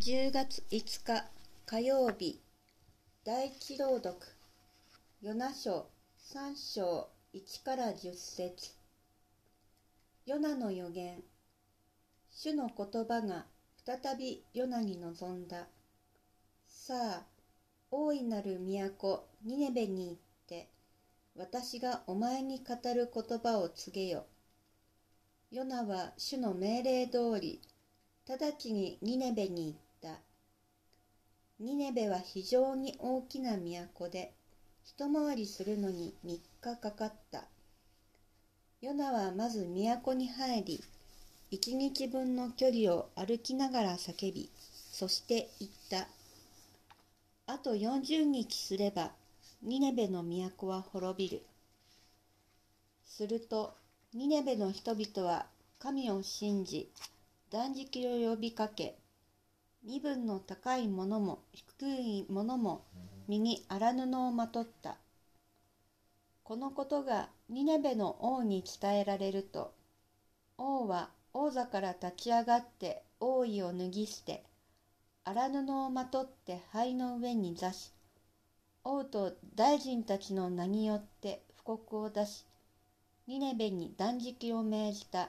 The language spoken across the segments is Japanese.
10月5日火曜日。第一朗読。ヨナ書。3章。1から10節。ヨナの予言。主の言葉が再びヨナに臨んだ。さあ大いなる都ニネベに行って私がお前に語る言葉を告げよ。ヨナは主の命令通り直ちにニネベに行った。ニネベは非常に大きな都で、一回りするのに3日かかった。ヨナはまず都に入り、一日分の距離を歩きながら叫び、そして言った。あと40日すれば、ニネベの都は滅びる。すると、ニネベの人々は神を信じ、断食を呼びかけ、身分の高い者も低い者も身に荒布をまとった。このことがニネベの王に伝えられると、王は王座から立ち上がって王位を脱ぎ捨て、荒布をまとって灰の上に座し、王と大臣たちの名によって布告を出し、ニネベに断食を命じた。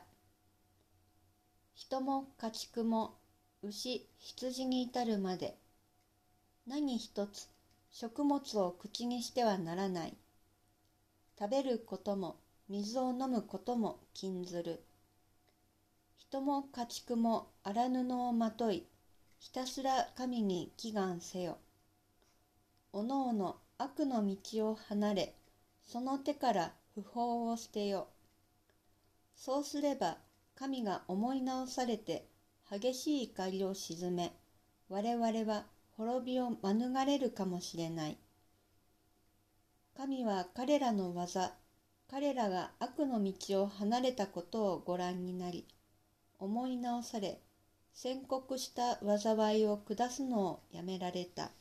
人も家畜も牛羊に至るまで。何一つ食物を口にしてはならない。食べることも水を飲むことも禁ずる。人も家畜も荒布をまといひたすら神に祈願せよ。おのおの悪の道を離れその手から不法を捨てよ。そうすれば神が思い直されて激しい怒りを鎮め、我々は滅びを免れるかもしれない。神は彼らの技、彼らが悪の道を離れたことをご覧になり、思い直され、宣告した災いを下すのをやめられた。